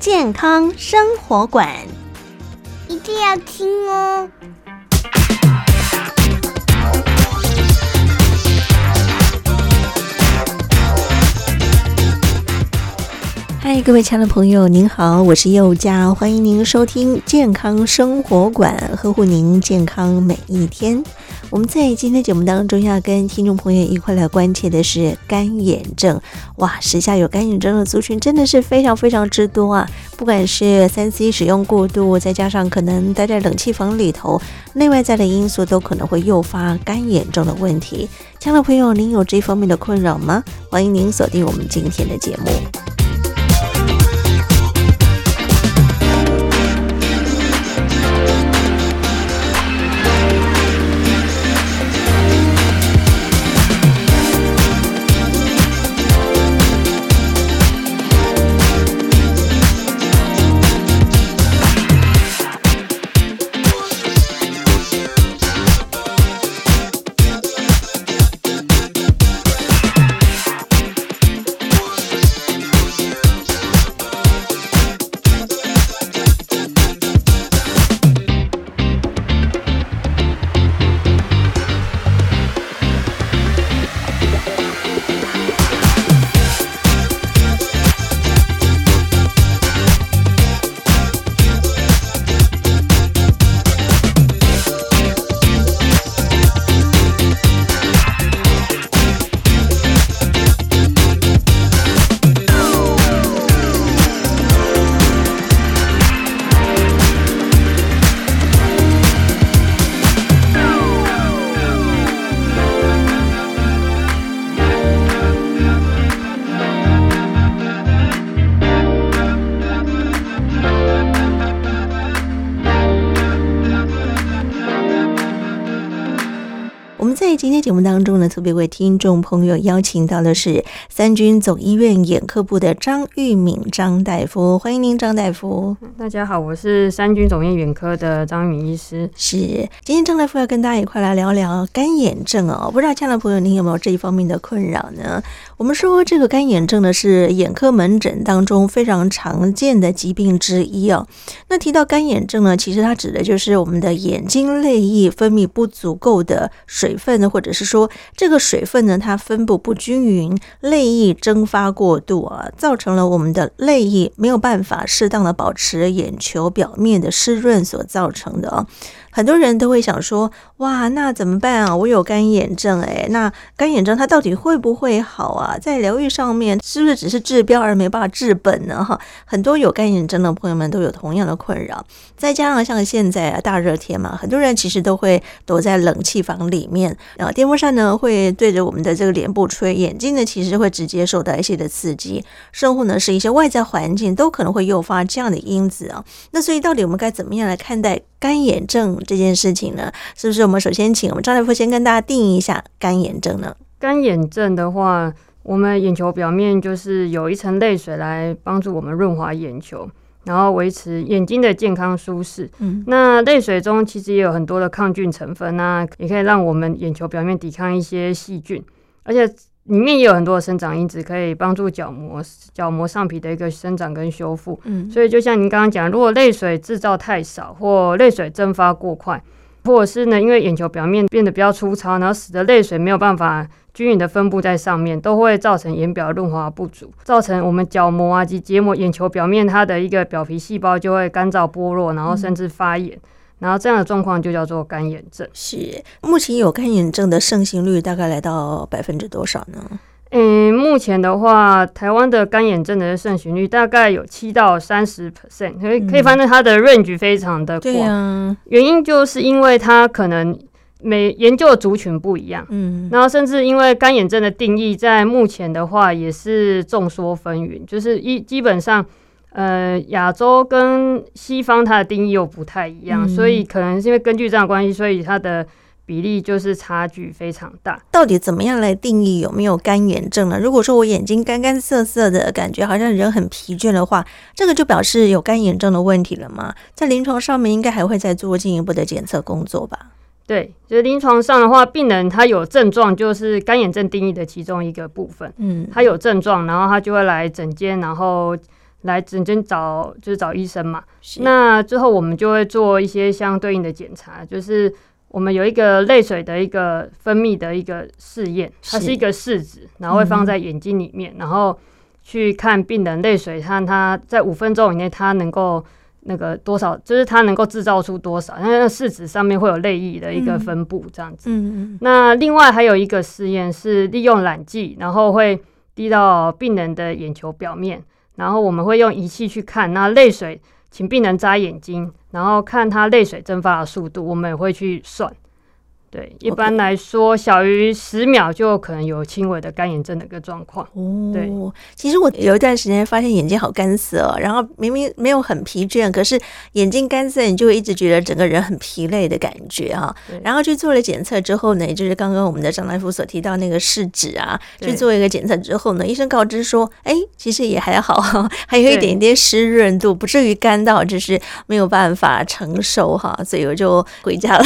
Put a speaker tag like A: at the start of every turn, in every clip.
A: 健康生活馆，
B: 一定要听哦。
A: 嗨，各位亲爱的朋友，您好，我是佑佳，欢迎您收听健康生活馆，呵护您健康每一天。我们在今天节目当中要跟听众朋友一块来关切的是干眼症。哇，时下有干眼症的族群真的是非常非常之多啊！不管是三 C 使用过度，再加上可能待在冷气房里头，内外在的因素都可能会诱发干眼症的问题。亲爱的朋友，您有这方面的困扰吗？欢迎您锁定我们今天的节目。今天节目当中呢，特别为听众朋友邀请到的是三军总医院眼科部的张玉敏张大夫，欢迎您，张大夫。
C: 大家好，我是三军总医院眼科的张玉敏医师。
A: 是，今天张大夫要跟大家一块来聊聊干眼症哦。不知道亲爱的朋友，您有没有这一方面的困扰呢？我们说这个干眼症呢，是眼科门诊当中非常常见的疾病之一哦。那提到干眼症呢，其实它指的就是我们的眼睛泪液分泌不足够的水分呢。或者是说，这个水分呢，它分布不均匀，泪液蒸发过度啊，造成了我们的泪液没有办法适当的保持眼球表面的湿润所造成的啊。很多人都会想说，哇，那怎么办啊？我有干眼症，诶，那干眼症它到底会不会好啊？在疗愈上面，是不是只是治标而没办法治本呢？哈，很多有干眼症的朋友们都有同样的困扰。再加上像现在啊，大热天嘛，很多人其实都会躲在冷气房里面，然后电风扇呢会对着我们的这个脸部吹，眼睛呢其实会直接受到一些的刺激，甚或呢是一些外在环境都可能会诱发这样的因子啊。那所以到底我们该怎么样来看待干眼症这件事情呢？是不是我们首先请我们张大夫先跟大家定义一下干眼症呢？
C: 干眼症的话，我们眼球表面就是有一层泪水来帮助我们润滑眼球，然后维持眼睛的健康舒适。嗯，那泪水中其实也有很多的抗菌成分，那也可以让我们眼球表面抵抗一些细菌，而且。里面也有很多的生长因子，可以帮助角膜角膜上皮的一个生长跟修复。嗯，所以就像您刚刚讲，如果泪水制造太少，或泪水蒸发过快，或者是呢，因为眼球表面变得比较粗糙，然后使得泪水没有办法均匀的分布在上面，都会造成眼表润滑不足，造成我们角膜啊及结膜眼球表面它的一个表皮细胞就会干燥剥落，然后甚至发炎。嗯然后这样的状况就叫做干眼症。
A: 是，目前有干眼症的盛行率大概来到百分之多少呢？
C: 嗯，目前的话，台湾的干眼症的盛行率大概有七到三十 percent，可以可以发现它的 range 非常的广。原因就是因为它可能每研究的族群不一样。嗯，然后甚至因为干眼症的定义在目前的话也是众说纷纭，就是一基本上。呃，亚洲跟西方它的定义又不太一样，嗯、所以可能是因为根据这样的关系，所以它的比例就是差距非常大。
A: 到底怎么样来定义有没有干眼症呢？如果说我眼睛干干涩涩的感觉，好像人很疲倦的话，这个就表示有干眼症的问题了吗？在临床上面应该还会再做进一步的检测工作吧？
C: 对，就是临床上的话，病人他有症状，就是干眼症定义的其中一个部分。嗯，他有症状，然后他就会来诊间，然后来诊间找就是找医生嘛。那之后我们就会做一些相对应的检查，就是我们有一个泪水的一个分泌的一个试验，它是一个试纸，然后会放在眼睛里面，嗯、然后去看病人泪水，看他在五分钟以内他能够。那个多少，就是它能够制造出多少？那个试纸上面会有泪液的一个分布，这样子。嗯嗯。那另外还有一个试验是利用染剂，然后会滴到病人的眼球表面，然后我们会用仪器去看那泪水，请病人眨眼睛，然后看他泪水蒸发的速度，我们也会去算。对，一般来说，小于十秒就可能有轻微的干眼症的一个状况。哦，对，
A: 其实我有一段时间发现眼睛好干涩哦，然后明明没有很疲倦，可是眼睛干涩，你就会一直觉得整个人很疲累的感觉啊。对然后去做了检测之后呢，也就是刚刚我们的张大夫所提到那个试纸啊，去做一个检测之后呢，医生告知说，哎，其实也还好，还有一点点湿润度，不至于干到就是没有办法承受哈，所以我就回家了。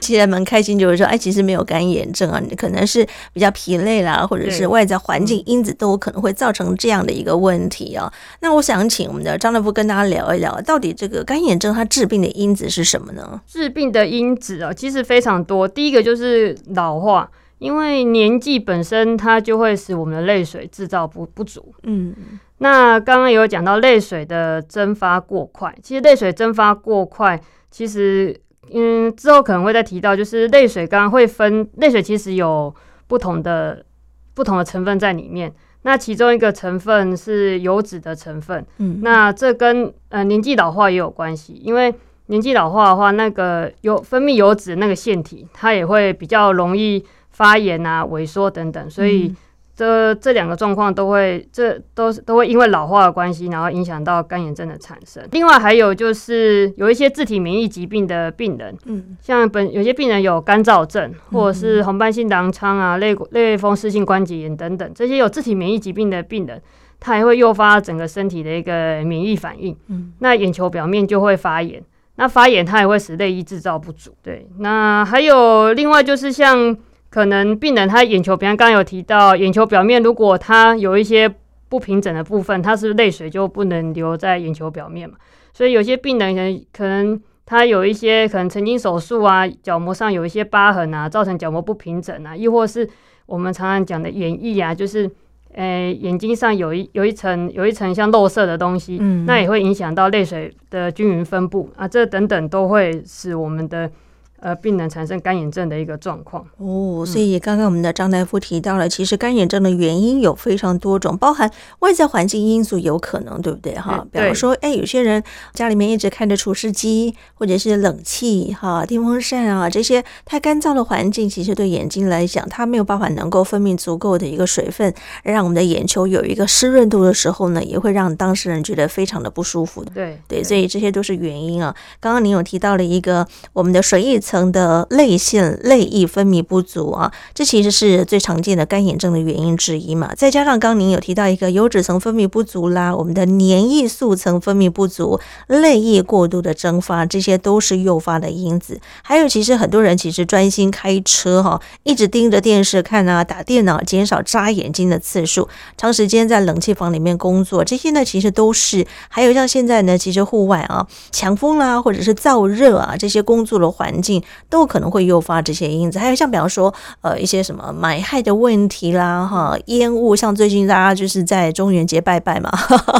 A: 其实。蛮开心，就是说，哎，其实没有干眼症啊，你可能是比较疲累啦，或者是外在环境因子都有可能会造成这样的一个问题啊。那我想请我们的张大夫跟大家聊一聊，到底这个干眼症它治病的因子是什么呢？
C: 治病的因子啊，其实非常多。第一个就是老化，因为年纪本身它就会使我们的泪水制造不不足。嗯，那刚刚有讲到泪水的蒸发过快，其实泪水蒸发过快，其实。嗯，之后可能会再提到，就是泪水刚刚会分泪水，其实有不同的不同的成分在里面。那其中一个成分是油脂的成分，嗯，那这跟呃年纪老化也有关系，因为年纪老化的话，那个油分泌油脂那个腺体，它也会比较容易发炎啊、萎缩等等，所以。嗯这这两个状况都会，这都是都会因为老化的关系，然后影响到干眼症的产生。另外还有就是有一些自体免疫疾病的病人，嗯，像本有些病人有干燥症，或者是红斑性狼疮啊、类类风湿性关节炎等等，这些有自体免疫疾病的病人，他还会诱发整个身体的一个免疫反应，嗯，那眼球表面就会发炎，那发炎它也会使泪液制造不足。对，那还有另外就是像。可能病人他眼球，比方刚刚有提到，眼球表面如果他有一些不平整的部分，他是泪水就不能留在眼球表面嘛？所以有些病人可能可能他有一些可能曾经手术啊，角膜上有一些疤痕啊，造成角膜不平整啊，亦或是我们常常讲的眼翳啊，就是呃眼睛上有一有一层有一层像漏色的东西，嗯，那也会影响到泪水的均匀分布啊，这等等都会使我们的。呃，病人产生干眼症的一个状况
A: 哦，所以刚刚我们的张大夫提到了，其实干眼症的原因有非常多种，包含外在环境因素有可能，对不对哈？比方说，哎，有些人家里面一直开着除湿机，或者是冷气哈、电风扇啊，这些太干燥的环境，其实对眼睛来讲，它没有办法能够分泌足够的一个水分，让我们的眼球有一个湿润度的时候呢，也会让当事人觉得非常的不舒服。
C: 对
A: 对，所以这些都是原因啊。刚刚您有提到了一个我们的水液层。层的泪腺泪液分泌不足啊，这其实是最常见的干眼症的原因之一嘛。再加上刚您有提到一个油脂层分泌不足啦，我们的粘液素层分泌不足，泪液过度的蒸发，这些都是诱发的因子。还有，其实很多人其实专心开车哈，一直盯着电视看啊，打电脑，减少眨眼睛的次数，长时间在冷气房里面工作，这些呢其实都是。还有像现在呢，其实户外啊，强风啦，或者是燥热啊，这些工作的环境。都可能会诱发这些因子，还有像比方说，呃，一些什么买害的问题啦，哈，烟雾，像最近大家就是在中元节拜拜嘛，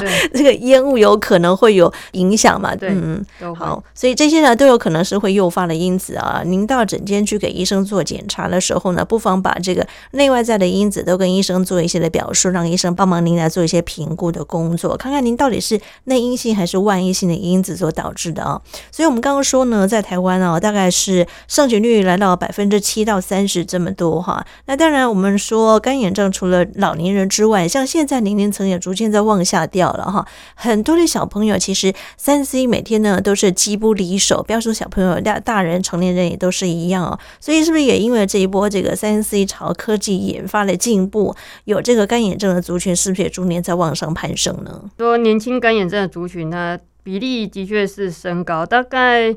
A: 对 这个烟雾有可能会有影响嘛，对嗯，好，所以这些呢都有可能是会诱发的因子啊。您到诊间去给医生做检查的时候呢，不妨把这个内外在的因子都跟医生做一些的表述，让医生帮忙您来做一些评估的工作，看看您到底是内因性还是外因性的因子所导致的啊。所以我们刚刚说呢，在台湾啊，大概是。是盛行率来到百分之七到三十这么多哈。那当然，我们说干眼症除了老年人之外，像现在年龄层也逐渐在往下掉了哈。很多的小朋友其实三 C 每天呢都是机不离手，不要说小朋友，大大人成年人也都是一样哦。所以是不是也因为这一波这个三 C 朝科技研发的进步，有这个干眼症的族群是不是也逐年在往上攀升呢？
C: 说年轻干眼症的族群呢，比例的确是升高，大概。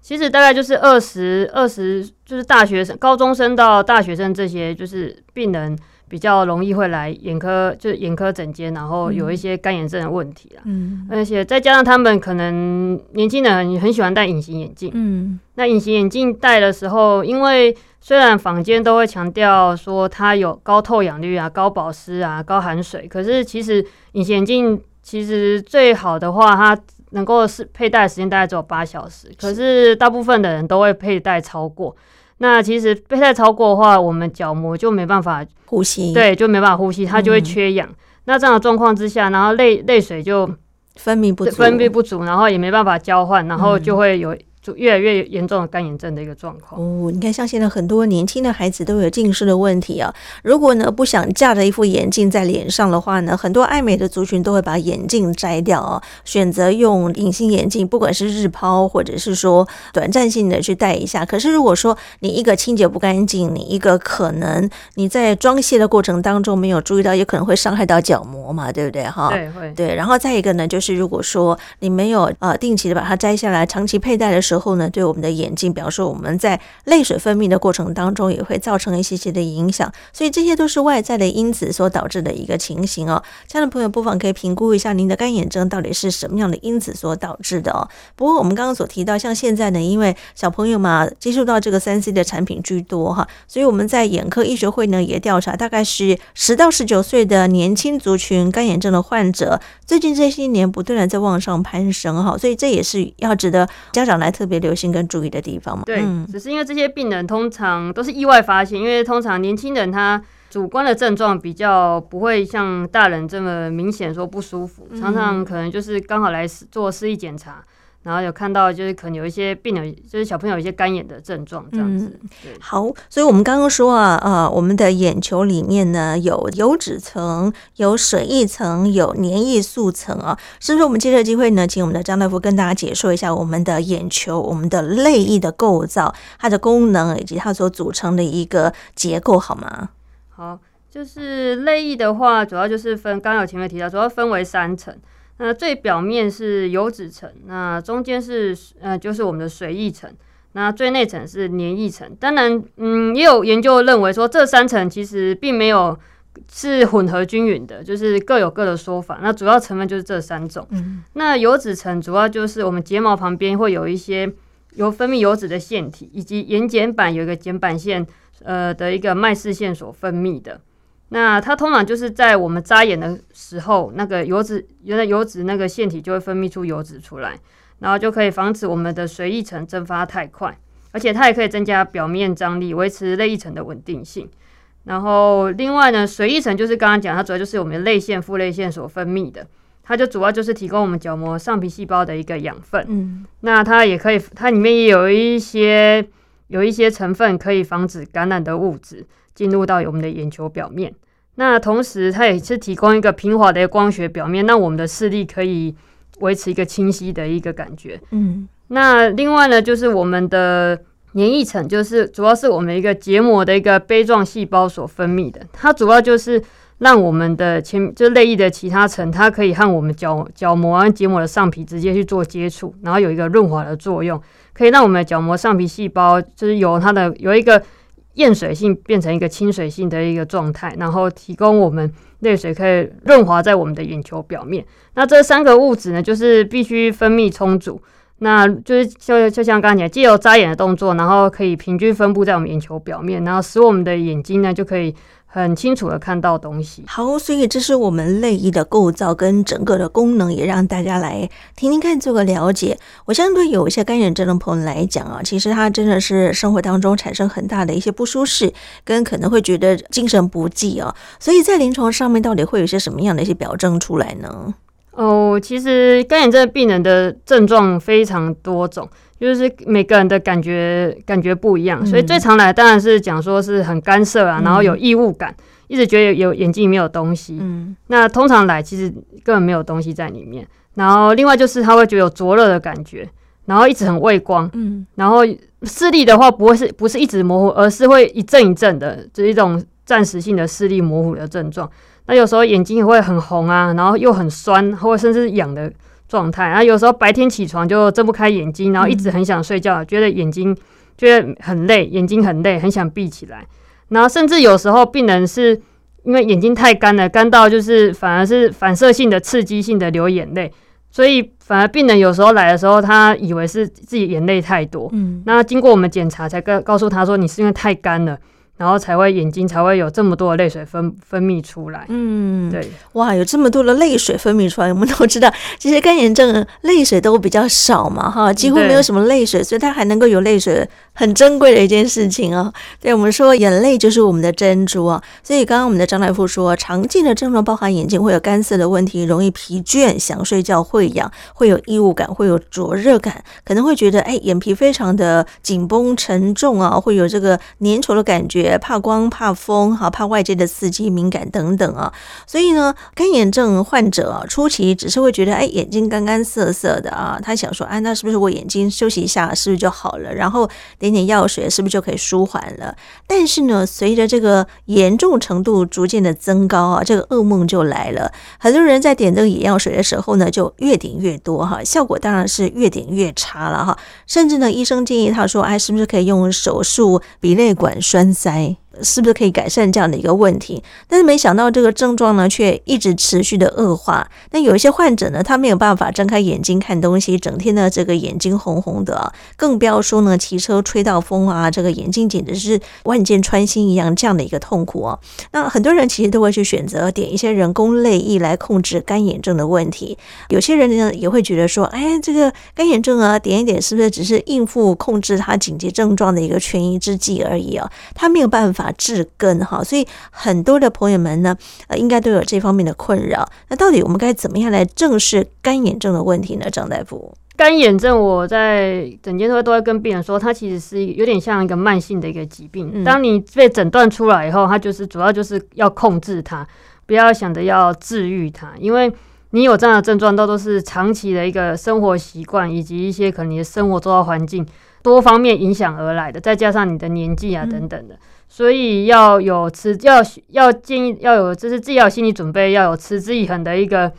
C: 其实大概就是二十二十，就是大学生、高中生到大学生这些，就是病人比较容易会来眼科，就是眼科诊间，然后有一些干眼症的问题啦。嗯，而且再加上他们可能年轻人很很喜欢戴隐形眼镜。嗯，那隐形眼镜戴的时候，因为虽然坊间都会强调说它有高透氧率啊、高保湿啊、高含水，可是其实隐形眼镜其实最好的话，它能够是佩戴的时间大概只有八小时，可是大部分的人都会佩戴超过。那其实佩戴超过的话，我们角膜就没办法
A: 呼吸，
C: 对，就没办法呼吸，它就会缺氧。嗯、那这样的状况之下，然后泪泪水就
A: 分泌不足，
C: 分泌不足，然后也没办法交换，然后就会有。就越来越严重的干眼症的一个状况
A: 哦，你看像现在很多年轻的孩子都有近视的问题啊。如果呢不想架着一副眼镜在脸上的话呢，很多爱美的族群都会把眼镜摘掉啊，选择用隐形眼镜，不管是日抛或者是说短暂性的去戴一下。可是如果说你一个清洁不干净，你一个可能你在装卸的过程当中没有注意到，也可能会伤害到角膜嘛，对不对哈？
C: 对，会。
A: 对，然后再一个呢，就是如果说你没有呃定期的把它摘下来，长期佩戴的时候呢，对我们的眼睛，比方说我们在泪水分泌的过程当中，也会造成一些些的影响，所以这些都是外在的因子所导致的一个情形哦。亲爱的朋友，不妨可以评估一下您的干眼症到底是什么样的因子所导致的哦。不过我们刚刚所提到，像现在呢，因为小朋友嘛接触到这个三 C 的产品居多哈，所以我们在眼科医学会呢也调查，大概是十到十九岁的年轻族群干眼症的患者，最近这些年不断的在往上攀升哈，所以这也是要值得家长来特别留心。跟注意的地方嘛，
C: 对，只是因为这些病人通常都是意外发现，因为通常年轻人他主观的症状比较不会像大人这么明显说不舒服，常常可能就是刚好来做视力检查。然后有看到，就是可能有一些病人，就是小朋友有一些干眼的症状这样子。嗯、
A: 好，所以我们刚刚说啊，呃，我们的眼球里面呢有油脂层、有水液层、有粘液素层啊，是不是？我们借这个机会呢，请我们的张大夫跟大家解说一下我们的眼球、我们的泪液的构造、它的功能以及它所组成的一个结构，好吗？
C: 好，就是泪液的话，主要就是分，刚刚有前面提到，主要分为三层。那最表面是油脂层，那中间是呃就是我们的水液层，那最内层是黏液层。当然，嗯，也有研究认为说这三层其实并没有是混合均匀的，就是各有各的说法。那主要成分就是这三种。嗯，那油脂层主要就是我们睫毛旁边会有一些有分泌油脂的腺体，以及眼睑板有一个睑板腺呃的一个麦视线所分泌的。那它通常就是在我们眨眼的时候，那个油脂，原来油脂那个腺体就会分泌出油脂出来，然后就可以防止我们的水液层蒸发太快，而且它也可以增加表面张力，维持泪液层的稳定性。然后另外呢，水液层就是刚刚讲，它主要就是我们的泪腺、副泪腺所分泌的，它就主要就是提供我们角膜上皮细胞的一个养分。嗯，那它也可以，它里面也有一些有一些成分可以防止感染的物质。进入到我们的眼球表面，那同时它也是提供一个平滑的光学表面，让我们的视力可以维持一个清晰的一个感觉。嗯，那另外呢，就是我们的黏液层，就是主要是我们一个结膜的一个杯状细胞所分泌的，它主要就是让我们的前就是泪液的其他层，它可以和我们角角膜和结膜的上皮直接去做接触，然后有一个润滑的作用，可以让我们的角膜上皮细胞就是由它的有一个。厌水性变成一个亲水性的一个状态，然后提供我们泪水可以润滑在我们的眼球表面。那这三个物质呢，就是必须分泌充足，那就是就就像刚才讲，借由眨眼的动作，然后可以平均分布在我们眼球表面，然后使我们的眼睛呢就可以。很清楚的看到东西。
A: 好，所以这是我们泪液的构造跟整个的功能，也让大家来听听看，做个了解。我相信对有一些干眼症的朋友来讲啊，其实他真的是生活当中产生很大的一些不舒适，跟可能会觉得精神不济啊。所以在临床上面，到底会有些什么样的一些表征出来呢？
C: 哦，其实干眼症病人的症状非常多种。就是每个人的感觉感觉不一样，所以最常来当然是讲说是很干涩啊，然后有异物感，一直觉得有眼睛里面有东西。嗯，那通常来其实根本没有东西在里面。然后另外就是他会觉得有灼热的感觉，然后一直很畏光。嗯，然后视力的话不会是不是一直模糊，而是会一阵一阵的，就是一种暂时性的视力模糊的症状。那有时候眼睛也会很红啊，然后又很酸，或者甚至痒的。状态，然后有时候白天起床就睁不开眼睛，然后一直很想睡觉，嗯、觉得眼睛觉得很累，眼睛很累，很想闭起来。然后甚至有时候病人是因为眼睛太干了，干到就是反而是反射性的刺激性的流眼泪，所以反而病人有时候来的时候，他以为是自己眼泪太多。嗯，那经过我们检查，才告告诉他说，你是因为太干了。然后才会眼睛才会有这么多的泪水分分泌出来。嗯，对，
A: 哇，有这么多的泪水分泌出来，我们都知道，其实干眼症泪水都比较少嘛，哈，几乎没有什么泪水，所以它还能够有泪水，很珍贵的一件事情啊。对，我们说眼泪就是我们的珍珠啊，所以刚刚我们的张大夫说，常见的症状包含眼睛会有干涩的问题，容易疲倦，想睡觉，会痒，会有异物感，会有灼热感，可能会觉得哎，眼皮非常的紧绷沉重啊，会有这个粘稠的感觉。怕光、怕风，哈，怕外界的刺激、敏感等等啊，所以呢，干眼症患者啊，初期只是会觉得，哎，眼睛干干涩涩的啊，他想说，哎，那是不是我眼睛休息一下，是不是就好了？然后点点药水，是不是就可以舒缓了？但是呢，随着这个严重程度逐渐的增高啊，这个噩梦就来了。很多人在点这个眼药水的时候呢，就越点越多哈，效果当然是越点越差了哈。甚至呢，医生建议他说，哎，是不是可以用手术鼻泪管栓塞？Bye. 是不是可以改善这样的一个问题？但是没想到这个症状呢，却一直持续的恶化。那有一些患者呢，他没有办法睁开眼睛看东西，整天呢这个眼睛红红的，更不要说呢骑车吹到风啊，这个眼睛简直是万箭穿心一样这样的一个痛苦哦。那很多人其实都会去选择点一些人工泪液来控制干眼症的问题。有些人呢也会觉得说，哎，这个干眼症啊，点一点是不是只是应付控制他紧急症状的一个权宜之计而已啊？他没有办法。治根哈，所以很多的朋友们呢，呃，应该都有这方面的困扰。那到底我们该怎么样来正视干眼症的问题呢？张大夫，
C: 干眼症我在诊间都都会跟病人说，它其实是有点像一个慢性的一个疾病。当你被诊断出来以后，它就是主要就是要控制它，不要想着要治愈它，因为你有这样的症状，都都是长期的一个生活习惯以及一些可能你的生活周遭环境多方面影响而来的，再加上你的年纪啊等等的。所以要有持要要建议要有，就是自己要有心理准备，要有持之以恒的一个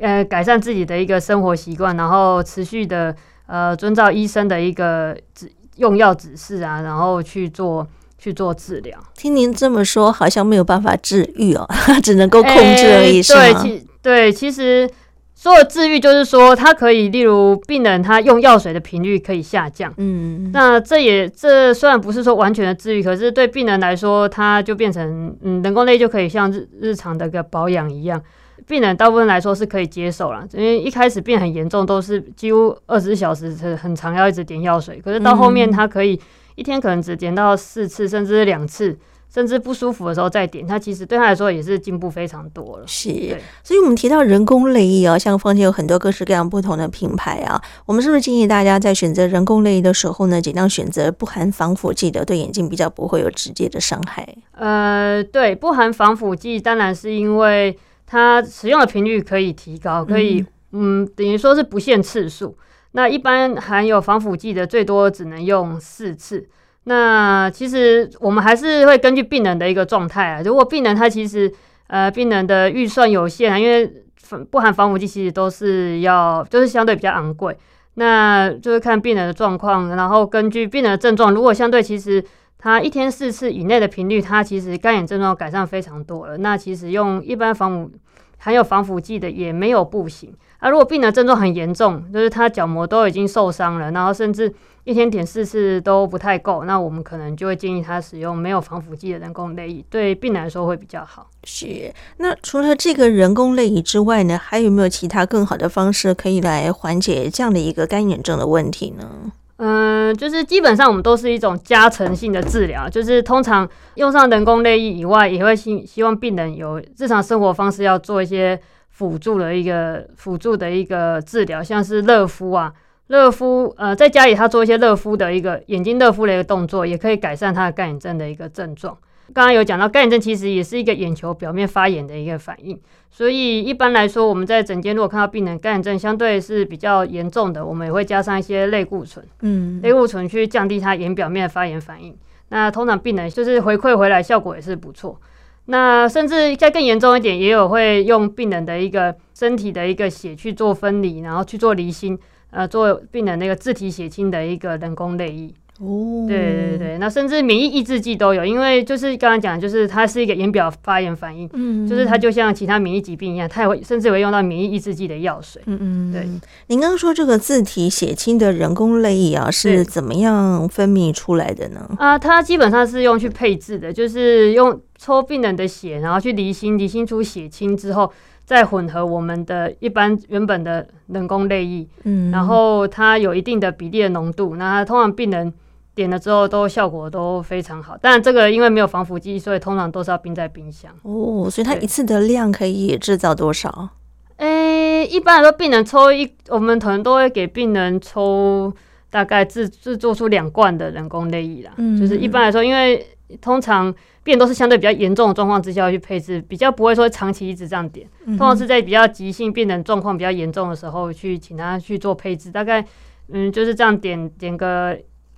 C: 呃改善自己的一个生活习惯，然后持续的呃遵照医生的一个指用药指示啊，然后去做去做治疗。
A: 听您这么说，好像没有办法治愈哦，只能够控制而已，欸、是吗？
C: 对，其对，其实。所有治愈就是说，它可以，例如病人他用药水的频率可以下降。嗯，那这也这虽然不是说完全的治愈，可是对病人来说，它就变成嗯，人工泪就可以像日日常的一个保养一样，病人大部分来说是可以接受了。因为一开始病很严重，都是几乎二十四小时是很长要一直点药水，可是到后面他可以一天可能只点到四次，甚至两次。甚至不舒服的时候再点，它其实对他来说也是进步非常多了。
A: 是，所以我们提到人工泪液啊，像坊间有很多各式各样不同的品牌啊，我们是不是建议大家在选择人工泪液的时候呢，尽量选择不含防腐剂的，对眼睛比较不会有直接的伤害？
C: 呃，对，不含防腐剂，当然是因为它使用的频率可以提高，可以，嗯，嗯，等于说是不限次数。那一般含有防腐剂的，最多只能用四次。那其实我们还是会根据病人的一个状态啊。如果病人他其实呃病人的预算有限啊，因为不含防腐剂其实都是要就是相对比较昂贵，那就是看病人的状况，然后根据病人的症状，如果相对其实他一天四次以内的频率，他其实干眼症状改善非常多了。那其实用一般防腐含有防腐剂的也没有不行。啊，如果病人症状很严重，就是他角膜都已经受伤了，然后甚至一天点四次都不太够，那我们可能就会建议他使用没有防腐剂的人工泪液，对病人来说会比较好。
A: 是。那除了这个人工泪液之外呢，还有没有其他更好的方式可以来缓解这样的一个干眼症的问题呢？
C: 嗯，就是基本上我们都是一种加成性的治疗，就是通常用上人工泪液以外，也会希希望病人有日常生活方式要做一些。辅助的一个辅助的一个治疗，像是热敷啊，热敷，呃，在家里他做一些热敷的一个眼睛热敷的一个动作，也可以改善他的干眼症的一个症状。刚刚有讲到干眼症其实也是一个眼球表面发炎的一个反应，所以一般来说，我们在诊间如果看到病人干眼症相对是比较严重的，我们也会加上一些类固醇，嗯，类固醇去降低他眼表面的发炎反应。那通常病人就是回馈回来效果也是不错。那甚至再更严重一点，也有会用病人的一个身体的一个血去做分离，然后去做离心，呃，做病人那个自体血清的一个人工泪液。哦，对对对，那甚至免疫抑制剂都有，因为就是刚刚讲，就是它是一个眼表发炎反应，嗯，就是它就像其他免疫疾病一样，它也会甚至会用到免疫抑制剂的药水。嗯嗯，对。
A: 您刚刚说这个自体血清的人工泪液啊，是怎么样分泌出来的呢？
C: 啊，它基本上是用去配置的，就是用抽病人的血，然后去离心，离心出血清之后，再混合我们的一般原本的人工泪液，嗯，然后它有一定的比例的浓度，那通常病人。点了之后都效果都非常好，但这个因为没有防腐剂，所以通常都是要冰在冰箱。
A: 哦，所以它一次的量可以制造多少？
C: 诶、欸，一般来说，病人抽一，我们可能都会给病人抽大概制制作出两罐的人工泪液啦。嗯，就是一般来说，因为通常病人都是相对比较严重的状况之下去配置，比较不会说长期一直这样点。通常是在比较急性病人状况比较严重的时候去请他去做配置，大概嗯就是这样点点个。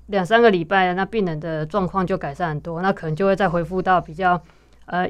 C: 两三个礼拜，那病人的状况就改善很多，那可能就会再恢复到比较呃。